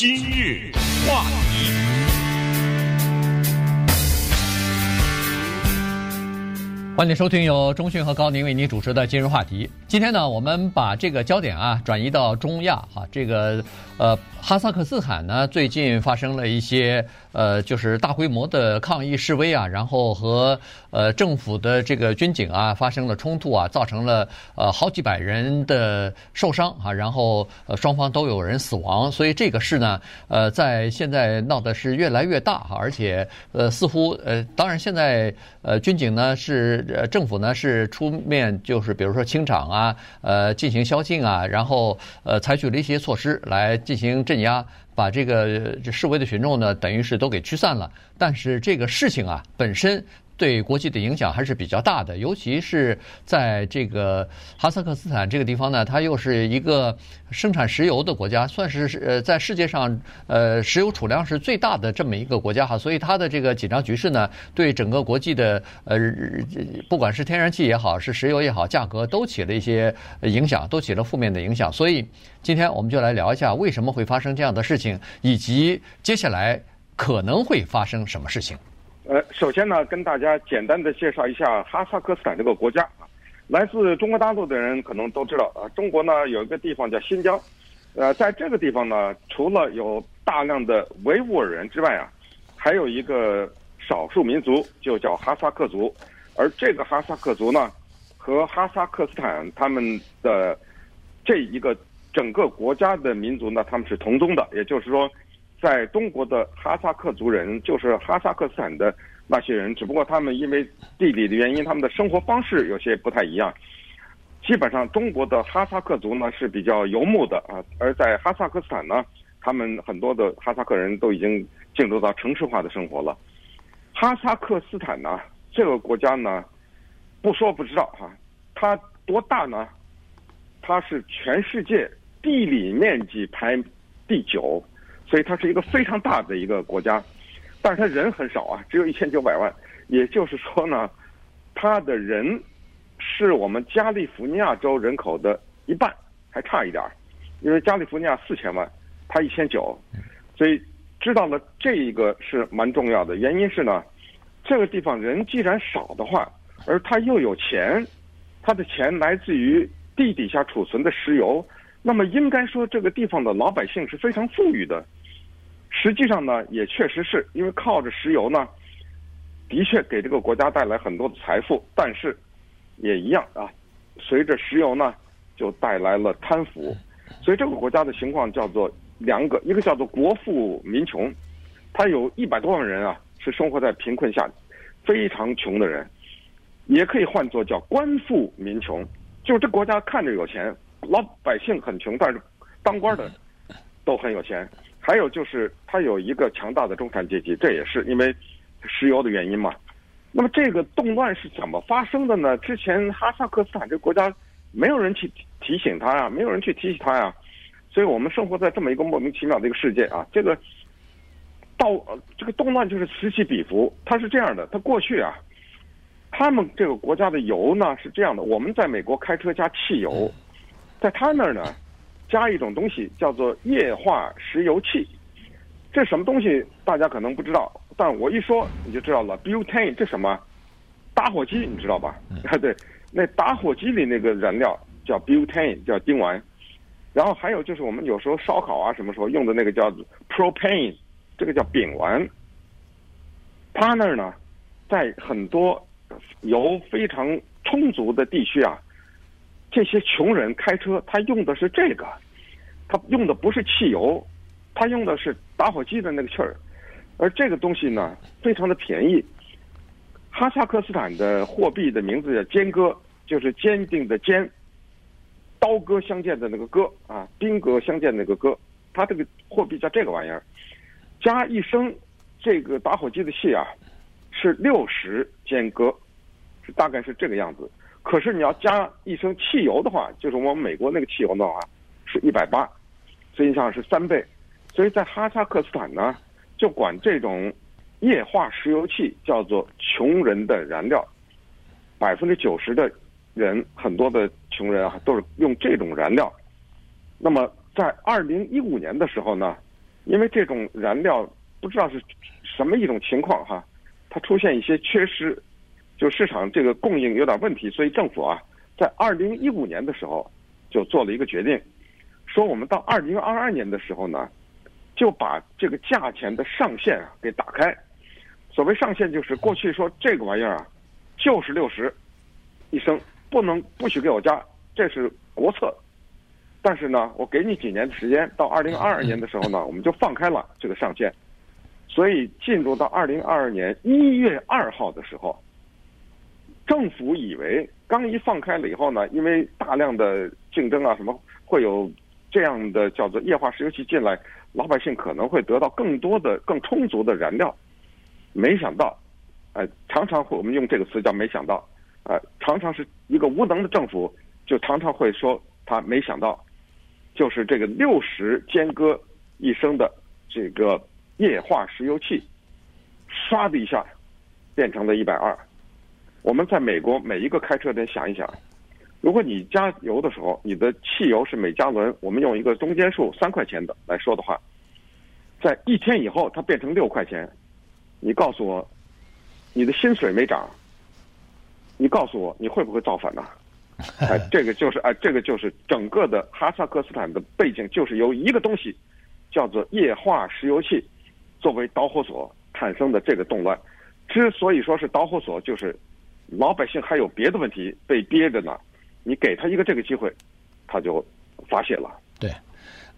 今日话题，欢迎收听由中讯和高宁为您主持的今日话题。今天呢，我们把这个焦点啊转移到中亚哈，这个呃哈萨克斯坦呢最近发生了一些呃就是大规模的抗议示威啊，然后和呃政府的这个军警啊发生了冲突啊，造成了呃好几百人的受伤啊，然后呃双方都有人死亡，所以这个事呢呃在现在闹的是越来越大哈，而且呃似乎呃当然现在呃军警呢是呃政府呢是出面就是比如说清场。啊，呃，进行宵禁啊，然后呃，采取了一些措施来进行镇压，把这个这示威的群众呢，等于是都给驱散了。但是这个事情啊，本身。对国际的影响还是比较大的，尤其是在这个哈萨克斯坦这个地方呢，它又是一个生产石油的国家，算是呃在世界上呃石油储量是最大的这么一个国家哈，所以它的这个紧张局势呢，对整个国际的呃不管是天然气也好，是石油也好，价格都起了一些影响，都起了负面的影响。所以今天我们就来聊一下为什么会发生这样的事情，以及接下来可能会发生什么事情。呃，首先呢，跟大家简单的介绍一下哈萨克斯坦这个国家啊。来自中国大陆的人可能都知道啊，中国呢有一个地方叫新疆，呃，在这个地方呢，除了有大量的维吾尔人之外啊，还有一个少数民族就叫哈萨克族，而这个哈萨克族呢，和哈萨克斯坦他们的这一个整个国家的民族呢，他们是同宗的，也就是说。在中国的哈萨克族人就是哈萨克斯坦的那些人，只不过他们因为地理的原因，他们的生活方式有些不太一样。基本上，中国的哈萨克族呢是比较游牧的啊，而在哈萨克斯坦呢，他们很多的哈萨克人都已经进入到城市化的生活了。哈萨克斯坦呢，这个国家呢，不说不知道哈，它多大呢？它是全世界地理面积排第九。所以它是一个非常大的一个国家，但是它人很少啊，只有一千九百万。也就是说呢，它的人是我们加利福尼亚州人口的一半，还差一点儿。因为加利福尼亚四千万，它一千九，所以知道了这一个是蛮重要的。原因是呢，这个地方人既然少的话，而它又有钱，它的钱来自于地底下储存的石油，那么应该说这个地方的老百姓是非常富裕的。实际上呢，也确实是因为靠着石油呢，的确给这个国家带来很多的财富，但是也一样啊，随着石油呢，就带来了贪腐，所以这个国家的情况叫做两个，一个叫做国富民穷，它有一百多万人啊是生活在贫困下，非常穷的人，也可以换作叫官富民穷，就是这国家看着有钱，老百姓很穷，但是当官的都很有钱。还有就是，它有一个强大的中产阶级，这也是因为石油的原因嘛。那么这个动乱是怎么发生的呢？之前哈萨克斯坦这个国家没有人去提醒他呀，没有人去提醒他呀，所以我们生活在这么一个莫名其妙的一个世界啊。这个到这个动乱就是此起彼伏，它是这样的。它过去啊，他们这个国家的油呢是这样的，我们在美国开车加汽油，在他那儿呢。加一种东西叫做液化石油气，这什么东西大家可能不知道，但我一说你就知道了。Butane 这什么？打火机你知道吧？啊 对，那打火机里那个燃料叫 Butane，叫丁烷。然后还有就是我们有时候烧烤啊什么时候用的那个叫 Propane，这个叫丙烷。他那儿呢，在很多油非常充足的地区啊。这些穷人开车，他用的是这个，他用的不是汽油，他用的是打火机的那个气儿，而这个东西呢，非常的便宜。哈萨克斯坦的货币的名字叫坚戈，就是坚定的坚，刀戈相见的那个戈啊，兵戈相见的那个戈，它这个货币叫这个玩意儿，加一升这个打火机的气啊，是六十坚戈，是大概是这个样子。可是你要加一升汽油的话，就是我们美国那个汽油的话，是一百八，实际上是三倍。所以在哈萨克斯坦呢，就管这种液化石油气叫做穷人的燃料，百分之九十的人，很多的穷人啊，都是用这种燃料。那么在二零一五年的时候呢，因为这种燃料不知道是什么一种情况哈，它出现一些缺失，就市场这个供应有点问题，所以政府啊，在二零一五年的时候就做了一个决定，说我们到二零二二年的时候呢，就把这个价钱的上限啊给打开。所谓上限就是过去说这个玩意儿啊，就是六十一升，不能不许给我加，这是国策。但是呢，我给你几年的时间，到二零二二年的时候呢，我们就放开了这个上限。所以进入到二零二二年一月二号的时候，政府以为刚一放开了以后呢，因为大量的竞争啊什么，会有这样的叫做液化石油气进来，老百姓可能会得到更多的、更充足的燃料。没想到，呃，常常会我们用这个词叫“没想到”，呃，常常是一个无能的政府，就常常会说他没想到，就是这个六十间隔一升的这个液化石油气，唰的一下变成了一百二。我们在美国每一个开车的人想一想，如果你加油的时候，你的汽油是每加仑，我们用一个中间数三块钱的来说的话，在一天以后它变成六块钱。你告诉我，你的薪水没涨，你告诉我你会不会造反呢？哎，这个就是哎，这个就是整个的哈萨克斯坦的背景，就是由一个东西叫做液化石油气作为导火索产生的这个动乱。之所以说是导火索，就是老百姓还有别的问题被憋着呢，你给他一个这个机会，他就发泄了。对，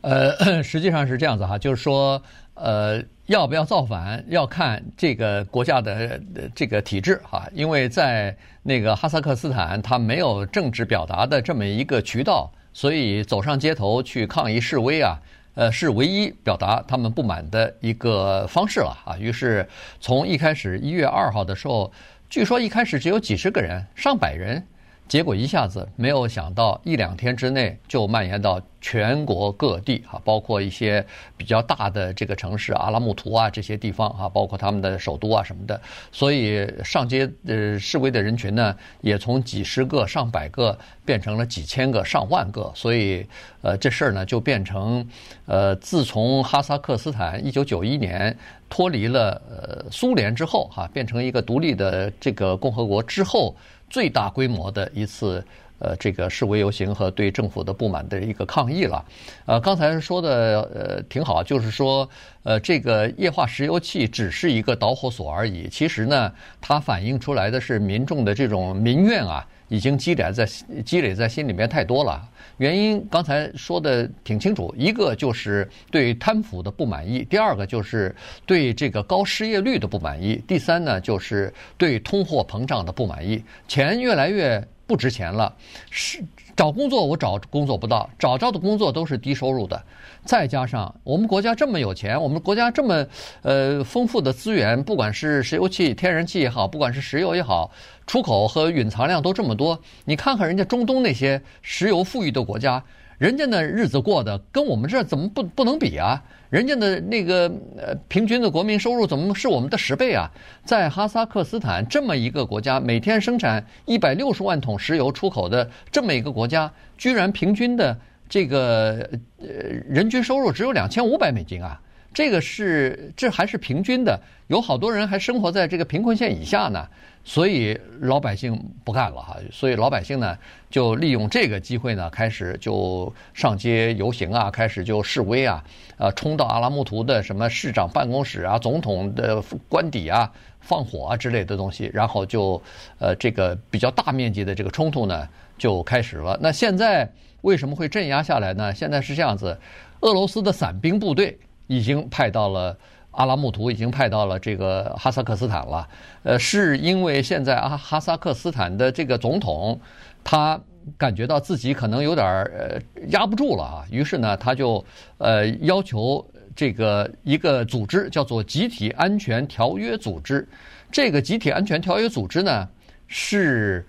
呃，实际上是这样子哈，就是说。呃，要不要造反，要看这个国家的这个体制哈，因为在那个哈萨克斯坦，他没有政治表达的这么一个渠道，所以走上街头去抗议示威啊，呃，是唯一表达他们不满的一个方式了啊。于是从一开始一月二号的时候，据说一开始只有几十个人，上百人。结果一下子没有想到，一两天之内就蔓延到全国各地哈，包括一些比较大的这个城市阿拉木图啊这些地方哈，包括他们的首都啊什么的，所以上街呃示威的人群呢，也从几十个、上百个变成了几千个、上万个，所以呃这事儿呢就变成呃自从哈萨克斯坦一九九一年脱离了呃苏联之后哈，变成一个独立的这个共和国之后。最大规模的一次，呃，这个示威游行和对政府的不满的一个抗议了。呃，刚才说的呃挺好，就是说，呃，这个液化石油气只是一个导火索而已。其实呢，它反映出来的是民众的这种民怨啊，已经积累在积累在心里面太多了。原因刚才说的挺清楚，一个就是对贪腐的不满意，第二个就是对这个高失业率的不满意，第三呢就是对通货膨胀的不满意，钱越来越不值钱了，是找工作我找工作不到，找着的工作都是低收入的，再加上我们国家这么有钱，我们国家这么呃丰富的资源，不管是石油气、天然气也好，不管是石油也好。出口和蕴藏量都这么多，你看看人家中东那些石油富裕的国家，人家的日子过得跟我们这怎么不不能比啊？人家的那个呃平均的国民收入怎么是我们的十倍啊？在哈萨克斯坦这么一个国家，每天生产一百六十万桶石油出口的这么一个国家，居然平均的这个呃人均收入只有两千五百美金啊！这个是这还是平均的，有好多人还生活在这个贫困线以下呢。所以老百姓不干了哈，所以老百姓呢就利用这个机会呢，开始就上街游行啊，开始就示威啊，呃，冲到阿拉木图的什么市长办公室啊、总统的官邸啊，放火啊之类的东西，然后就呃这个比较大面积的这个冲突呢就开始了。那现在为什么会镇压下来呢？现在是这样子，俄罗斯的伞兵部队已经派到了。阿拉木图已经派到了这个哈萨克斯坦了，呃，是因为现在阿哈萨克斯坦的这个总统，他感觉到自己可能有点呃压不住了啊，于是呢，他就呃要求这个一个组织叫做集体安全条约组织，这个集体安全条约组织呢是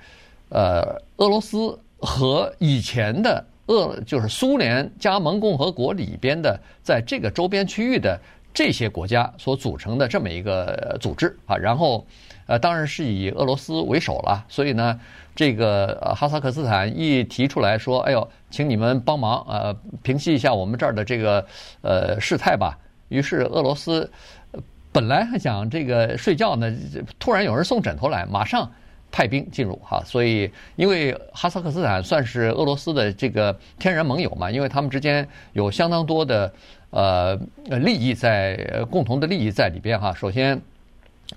呃俄罗斯和以前的俄就是苏联加盟共和国里边的在这个周边区域的。这些国家所组成的这么一个组织啊，然后，呃，当然是以俄罗斯为首了。所以呢，这个哈萨克斯坦一提出来说：“哎呦，请你们帮忙，呃，平息一下我们这儿的这个呃事态吧。”于是俄罗斯本来还想这个睡觉呢，突然有人送枕头来，马上派兵进入哈。所以，因为哈萨克斯坦算是俄罗斯的这个天然盟友嘛，因为他们之间有相当多的呃利益在共同的利益在里边哈。首先。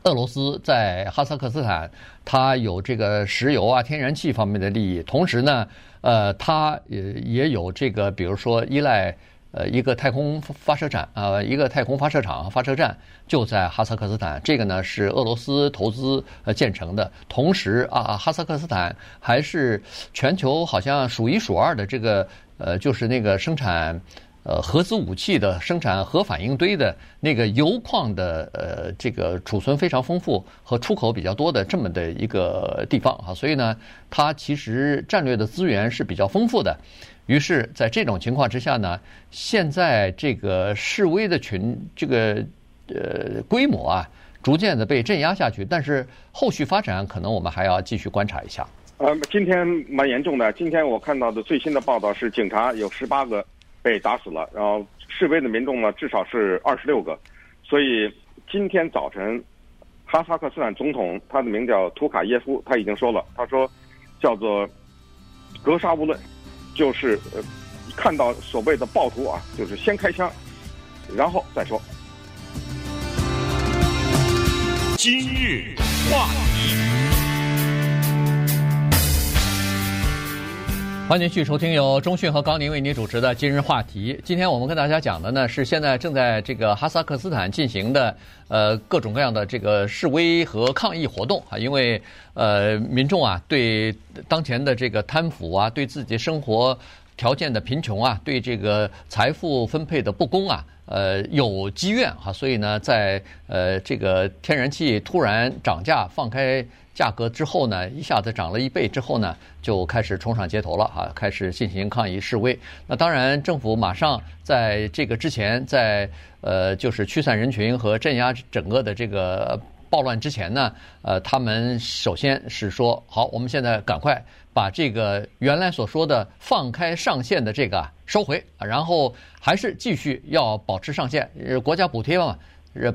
俄罗斯在哈萨克斯坦，它有这个石油啊、天然气方面的利益，同时呢，呃，它也也有这个，比如说依赖呃一个太空发射站啊，一个太空发射场、发射站就在哈萨克斯坦，这个呢是俄罗斯投资呃建成的。同时啊，哈萨克斯坦还是全球好像数一数二的这个呃，就是那个生产。呃，核子武器的生产、核反应堆的那个铀矿的呃，这个储存非常丰富和出口比较多的这么的一个地方啊，所以呢，它其实战略的资源是比较丰富的。于是，在这种情况之下呢，现在这个示威的群这个呃规模啊，逐渐的被镇压下去，但是后续发展可能我们还要继续观察一下。呃，今天蛮严重的。今天我看到的最新的报道是，警察有十八个。被打死了，然后示威的民众呢，至少是二十六个，所以今天早晨，哈萨克斯坦总统他的名叫图卡耶夫，他已经说了，他说叫做格杀勿论，就是呃看到所谓的暴徒啊，就是先开枪，然后再说。今日话题。欢迎继续收听由中讯和高宁为您主持的今日话题。今天我们跟大家讲的呢是现在正在这个哈萨克斯坦进行的呃各种各样的这个示威和抗议活动啊，因为呃民众啊对当前的这个贪腐啊，对自己生活条件的贫穷啊，对这个财富分配的不公啊，呃有积怨哈，所以呢在呃这个天然气突然涨价放开。价格之后呢，一下子涨了一倍之后呢，就开始冲上街头了啊，开始进行抗议示威。那当然，政府马上在这个之前，在呃，就是驱散人群和镇压整个的这个暴乱之前呢，呃，他们首先是说，好，我们现在赶快把这个原来所说的放开上限的这个收回，然后还是继续要保持上限，国家补贴嘛。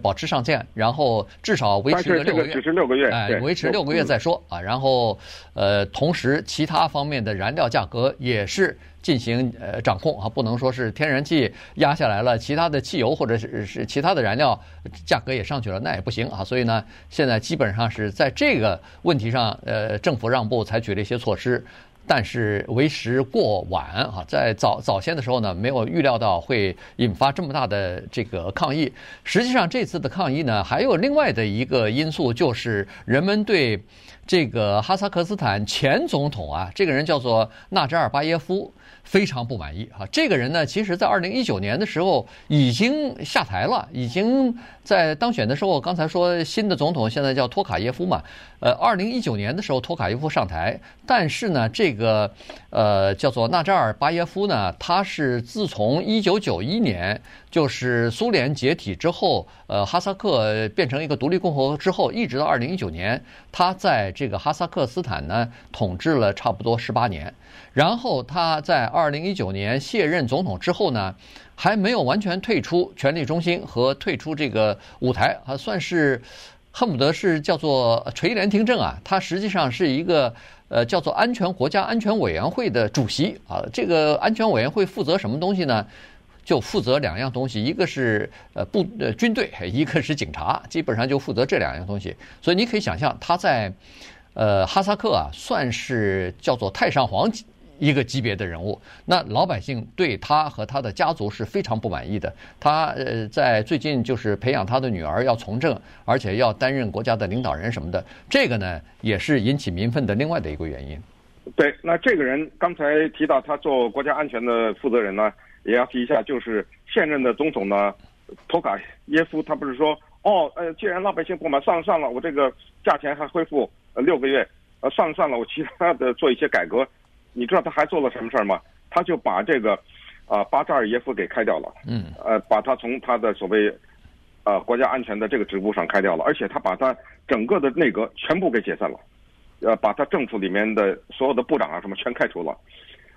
保持上限，然后至少维持个六个月，只是六个月，哎，维持六个月再说啊。然后，呃，同时其他方面的燃料价格也是进行呃掌控啊，不能说是天然气压下来了，其他的汽油或者是是其他的燃料价格也上去了，那也不行啊。所以呢，现在基本上是在这个问题上，呃，政府让步，采取了一些措施。但是为时过晚哈，在早早先的时候呢，没有预料到会引发这么大的这个抗议。实际上，这次的抗议呢，还有另外的一个因素，就是人们对这个哈萨克斯坦前总统啊，这个人叫做纳扎尔巴耶夫。非常不满意哈，这个人呢，其实在二零一九年的时候已经下台了，已经在当选的时候，刚才说新的总统现在叫托卡耶夫嘛，呃，二零一九年的时候托卡耶夫上台，但是呢，这个呃叫做纳扎尔巴耶夫呢，他是自从一九九一年就是苏联解体之后，呃，哈萨克变成一个独立共和国之后，一直到二零一九年，他在这个哈萨克斯坦呢统治了差不多十八年。然后他在二零一九年卸任总统之后呢，还没有完全退出权力中心和退出这个舞台，还算是恨不得是叫做垂帘听政啊。他实际上是一个呃叫做安全国家安全委员会的主席啊。这个安全委员会负责什么东西呢？就负责两样东西，一个是呃部呃军队，一个是警察，基本上就负责这两样东西。所以你可以想象他在呃哈萨克啊，算是叫做太上皇。一个级别的人物，那老百姓对他和他的家族是非常不满意的。他呃，在最近就是培养他的女儿要从政，而且要担任国家的领导人什么的，这个呢也是引起民愤的另外的一个原因。对，那这个人刚才提到他做国家安全的负责人呢，也要提一下，就是现任的总统呢，托卡耶夫，他不是说哦，呃，既然老百姓不满，算了算了，我这个价钱还恢复呃六个月，呃，算了算了，我其他的做一些改革。你知道他还做了什么事儿吗？他就把这个，啊、呃，巴扎尔耶夫给开掉了。嗯。呃，把他从他的所谓，呃，国家安全的这个职务上开掉了，而且他把他整个的内阁全部给解散了，呃，把他政府里面的所有的部长啊什么全开除了。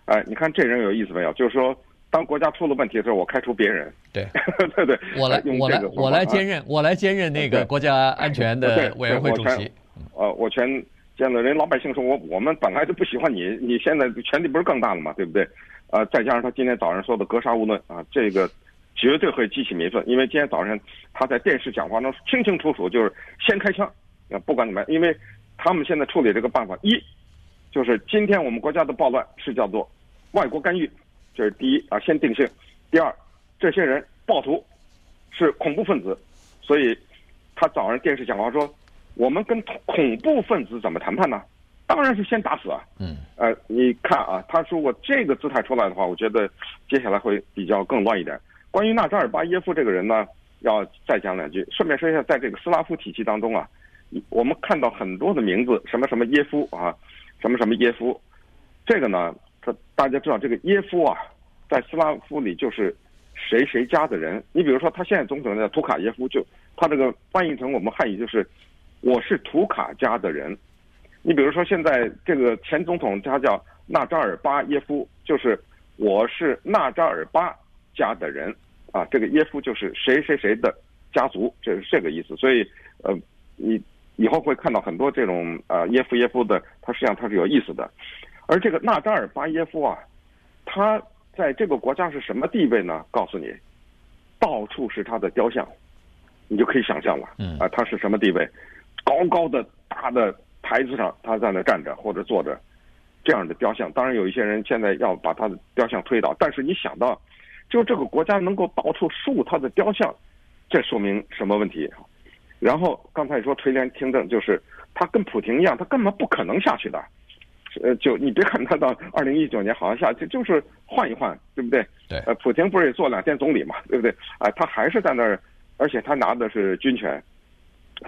哎、呃，你看这人有意思没有？就是说，当国家出了问题的时候，我开除别人。对，对对，我来，我来，我来兼任，我来兼任那个国家安全的委员会主席。呃，我全见了。人老百姓说我我们本来就不喜欢你，你现在权力不是更大了吗？对不对？呃，再加上他今天早上说的格杀勿论啊，这个绝对会激起民愤。因为今天早上他在电视讲话中清清楚楚就是先开枪啊，不管怎么样，因为他们现在处理这个办法，一就是今天我们国家的暴乱是叫做外国干预。这是第一啊，先定性。第二，这些人暴徒是恐怖分子，所以他早上电视讲话说，我们跟恐怖分子怎么谈判呢？当然是先打死啊。嗯。呃，你看啊，他如果这个姿态出来的话，我觉得接下来会比较更乱一点。关于纳扎尔巴耶夫这个人呢，要再讲两句。顺便说一下，在这个斯拉夫体系当中啊，我们看到很多的名字，什么什么耶夫啊，什么什么耶夫，这个呢。他大家知道这个耶夫啊，在斯拉夫里就是谁谁家的人。你比如说，他现在总统叫图卡耶夫，就他这个翻译成我们汉语就是我是图卡家的人。你比如说，现在这个前总统他叫纳扎尔巴耶夫，就是我是纳扎尔巴家的人啊。这个耶夫就是谁谁谁的家族，这是这个意思。所以呃，你以后会看到很多这种啊耶夫耶夫的，他实际上他是有意思的。而这个纳扎尔巴耶夫啊，他在这个国家是什么地位呢？告诉你，到处是他的雕像，你就可以想象了。嗯啊，他是什么地位？高高的大的台子上，他在那站着或者坐着，这样的雕像。当然，有一些人现在要把他的雕像推倒，但是你想到，就这个国家能够到处竖他的雕像，这说明什么问题？然后刚才说垂帘听政，就是他跟普京一样，他根本不可能下去的。呃，就你别看他到二零一九年好像下去，就是换一换，对不对？对。呃，普京不是也做两天总理嘛，对不对？啊、呃，他还是在那儿，而且他拿的是军权，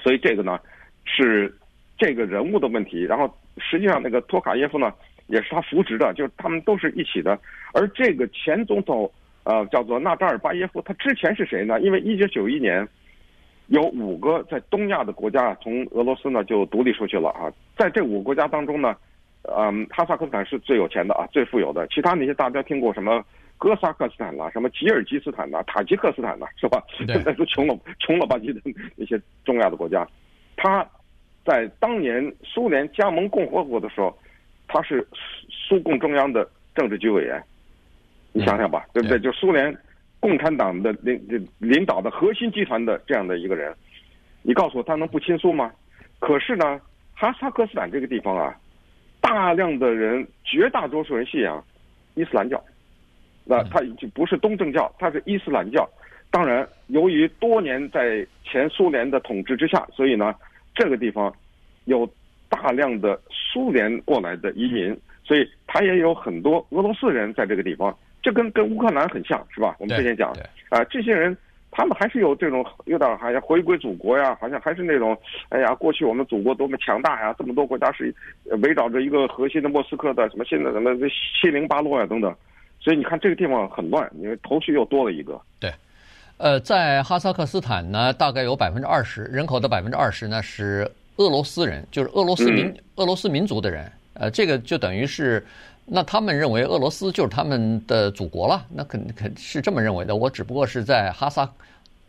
所以这个呢是这个人物的问题。然后实际上那个托卡耶夫呢也是他扶植的，就是他们都是一起的。而这个前总统呃叫做纳扎尔巴耶夫，他之前是谁呢？因为一九九一年有五个在东亚的国家从俄罗斯呢就独立出去了啊，在这五个国家当中呢。嗯，哈萨克斯坦是最有钱的啊，最富有的。其他那些大家听过什么哥萨克斯坦啦，什么吉尔吉斯坦呐、塔吉克斯坦呐，是吧？现在都穷了穷了吧唧的那些中亚的国家。他在当年苏联加盟共和国的时候，他是苏共中央的政治局委员。你想想吧，对不对？就苏联共产党的领领导的核心集团的这样的一个人，你告诉我他能不亲苏吗？可是呢，哈萨克斯坦这个地方啊。大量的人，绝大多数人信仰伊斯兰教，那他已经不是东正教，他是伊斯兰教。当然，由于多年在前苏联的统治之下，所以呢，这个地方有大量的苏联过来的移民，所以他也有很多俄罗斯人在这个地方。这跟跟乌克兰很像，是吧？我们之前讲，啊，这些人。他们还是有这种有点好像回归祖国呀，好像还是那种，哎呀，过去我们祖国多么强大呀，这么多国家是围绕着一个核心的莫斯科的，什么现在什么七零八落呀等等，所以你看这个地方很乱，因为头绪又多了一个。对，呃，在哈萨克斯坦呢，大概有百分之二十人口的百分之二十呢是俄罗斯人，就是俄罗斯民、嗯、俄罗斯民族的人，呃，这个就等于是。那他们认为俄罗斯就是他们的祖国了，那肯肯是这么认为的。我只不过是在哈萨，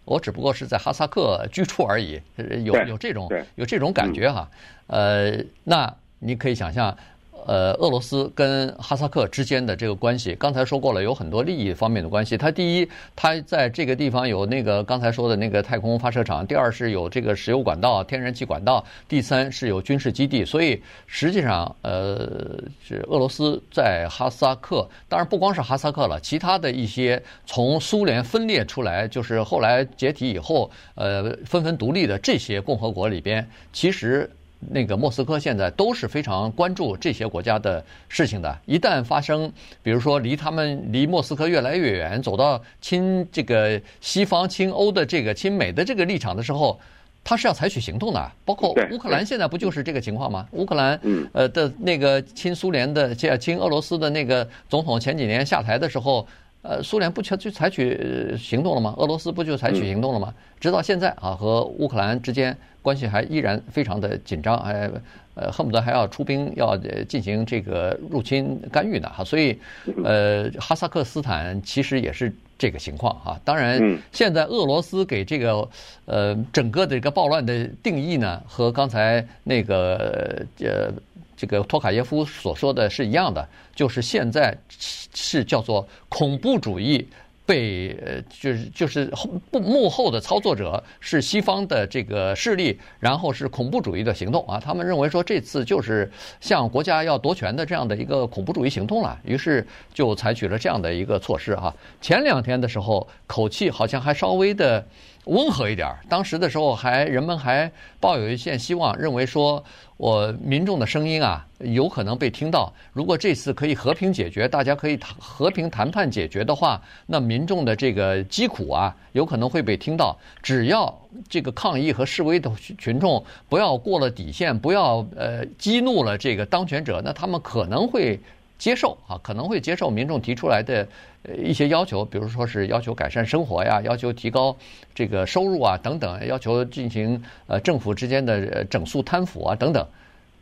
我只不过是在哈萨克 居住而已，有有这种有这种感觉哈。呃，那你可以想象。呃，俄罗斯跟哈萨克之间的这个关系，刚才说过了，有很多利益方面的关系。它第一，它在这个地方有那个刚才说的那个太空发射场；第二是有这个石油管道、天然气管道；第三是有军事基地。所以实际上，呃，是俄罗斯在哈萨克，当然不光是哈萨克了，其他的一些从苏联分裂出来，就是后来解体以后，呃，纷纷独立的这些共和国里边，其实。那个莫斯科现在都是非常关注这些国家的事情的。一旦发生，比如说离他们离莫斯科越来越远，走到亲这个西方、亲欧的这个亲美的这个立场的时候，他是要采取行动的。包括乌克兰现在不就是这个情况吗？乌克兰呃的那个亲苏联的、亲俄罗斯的那个总统前几年下台的时候，呃，苏联不就就采取行动了吗？俄罗斯不就采取行动了吗？直到现在啊，和乌克兰之间关系还依然非常的紧张，还呃恨不得还要出兵要进行这个入侵干预呢哈。所以，呃，哈萨克斯坦其实也是这个情况啊。当然，现在俄罗斯给这个呃整个的这个暴乱的定义呢，和刚才那个呃。这个托卡耶夫所说的是一样的，就是现在是叫做恐怖主义被呃，就是就是后幕后的操作者是西方的这个势力，然后是恐怖主义的行动啊。他们认为说这次就是向国家要夺权的这样的一个恐怖主义行动了，于是就采取了这样的一个措施哈。前两天的时候，口气好像还稍微的。温和一点儿，当时的时候还人们还抱有一线希望，认为说我民众的声音啊有可能被听到。如果这次可以和平解决，大家可以谈和平谈判解决的话，那民众的这个疾苦啊有可能会被听到。只要这个抗议和示威的群众不要过了底线，不要呃激怒了这个当权者，那他们可能会。接受啊，可能会接受民众提出来的呃一些要求，比如说是要求改善生活呀，要求提高这个收入啊等等，要求进行呃政府之间的整肃贪腐啊等等。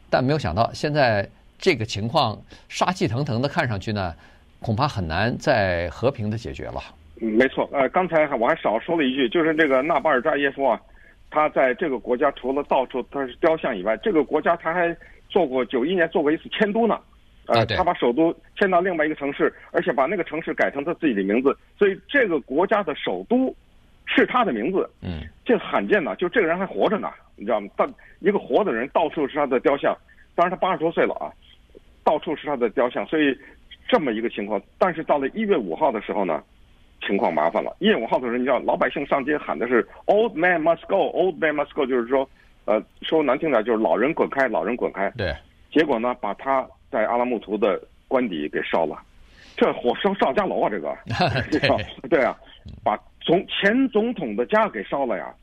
但没有想到，现在这个情况杀气腾腾的，看上去呢，恐怕很难再和平的解决了。嗯，没错。呃，刚才我还少说了一句，就是这个纳巴尔扎耶夫啊，他在这个国家除了到处他是雕像以外，这个国家他还做过九一年做过一次迁都呢。呃，他把首都迁到另外一个城市，而且把那个城市改成他自己的名字，所以这个国家的首都是他的名字。嗯，这罕见呢，就这个人还活着呢，你知道吗？到一个活的人到处是他的雕像，当然他八十多岁了啊，到处是他的雕像，所以这么一个情况。但是到了一月五号的时候呢，情况麻烦了。一月五号的时候，你知道老百姓上街喊的是 “Old man must go, Old man must go”，就是说，呃，说难听点就是老人滚开，老人滚开。对，结果呢，把他。在阿拉木图的官邸给烧了，这火烧上家楼啊！这个 对，对啊，把总前总统的家给烧了呀，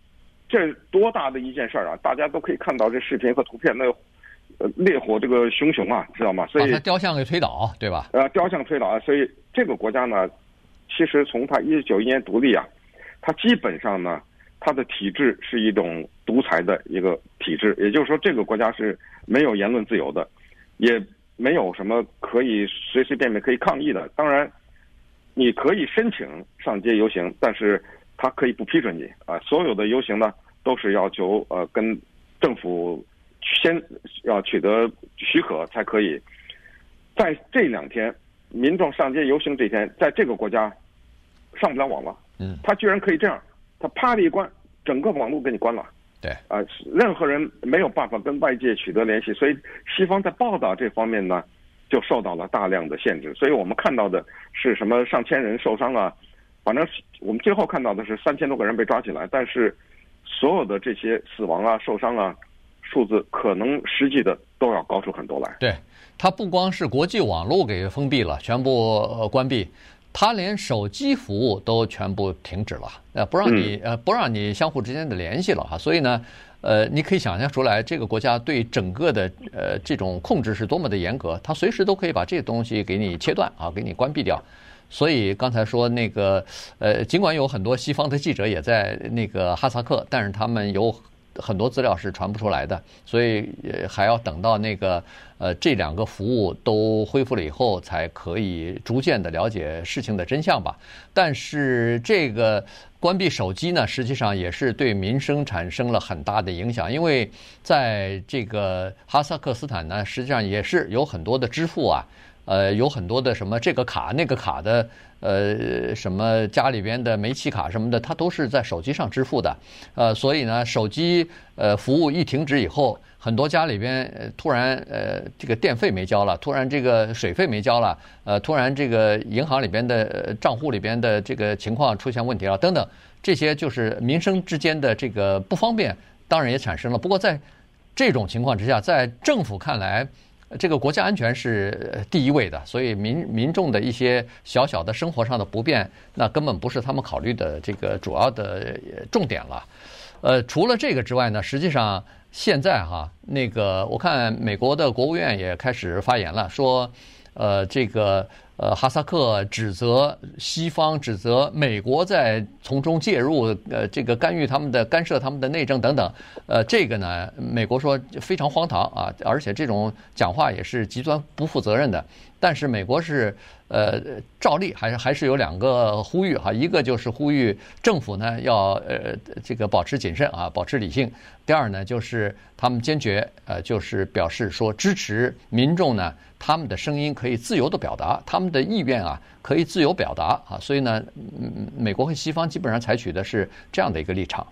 这多大的一件事儿啊！大家都可以看到这视频和图片，那呃烈火这个熊熊啊，知道吗？所以把他雕像给推倒，对吧？呃，雕像推倒啊！所以这个国家呢，其实从他一九九一年独立啊，它基本上呢，它的体制是一种独裁的一个体制，也就是说，这个国家是没有言论自由的，也。没有什么可以随随便便可以抗议的。当然，你可以申请上街游行，但是他可以不批准你啊。所有的游行呢，都是要求呃跟政府先要取得许可才可以。在这两天，民众上街游行这天，在这个国家上不了网了。嗯，他居然可以这样，他啪的一关，整个网络给你关了。对啊，任何人没有办法跟外界取得联系，所以西方在报道这方面呢，就受到了大量的限制。所以我们看到的是什么上千人受伤啊，反正我们最后看到的是三千多个人被抓起来，但是所有的这些死亡啊、受伤啊数字，可能实际的都要高出很多来。对，它不光是国际网络给封闭了，全部关闭。他连手机服务都全部停止了，呃，不让你呃不让你相互之间的联系了哈，所以呢，呃，你可以想象出来，这个国家对整个的呃这种控制是多么的严格，他随时都可以把这个东西给你切断啊，给你关闭掉。所以刚才说那个呃，尽管有很多西方的记者也在那个哈萨克，但是他们有。很多资料是传不出来的，所以还要等到那个呃这两个服务都恢复了以后，才可以逐渐的了解事情的真相吧。但是这个关闭手机呢，实际上也是对民生产生了很大的影响，因为在这个哈萨克斯坦呢，实际上也是有很多的支付啊。呃，有很多的什么这个卡那个卡的，呃，什么家里边的煤气卡什么的，它都是在手机上支付的，呃，所以呢，手机呃服务一停止以后，很多家里边突然呃这个电费没交了，突然这个水费没交了，呃，突然这个银行里边的账户里边的这个情况出现问题了，等等，这些就是民生之间的这个不方便，当然也产生了。不过在这种情况之下，在政府看来，这个国家安全是第一位的，所以民民众的一些小小的生活上的不便，那根本不是他们考虑的这个主要的重点了。呃，除了这个之外呢，实际上现在哈，那个我看美国的国务院也开始发言了，说，呃，这个呃，哈萨克指责西方，指责美国在从中介入，呃，这个干预他们的、干涉他们的内政等等。呃，这个呢，美国说非常荒唐啊，而且这种讲话也是极端不负责任的。但是美国是呃照例还是还是有两个呼吁哈，一个就是呼吁政府呢要呃这个保持谨慎啊，保持理性。第二呢，就是他们坚决呃就是表示说支持民众呢。他们的声音可以自由的表达，他们们的意愿啊可以自由表达啊，所以呢，美国和西方基本上采取的是这样的一个立场。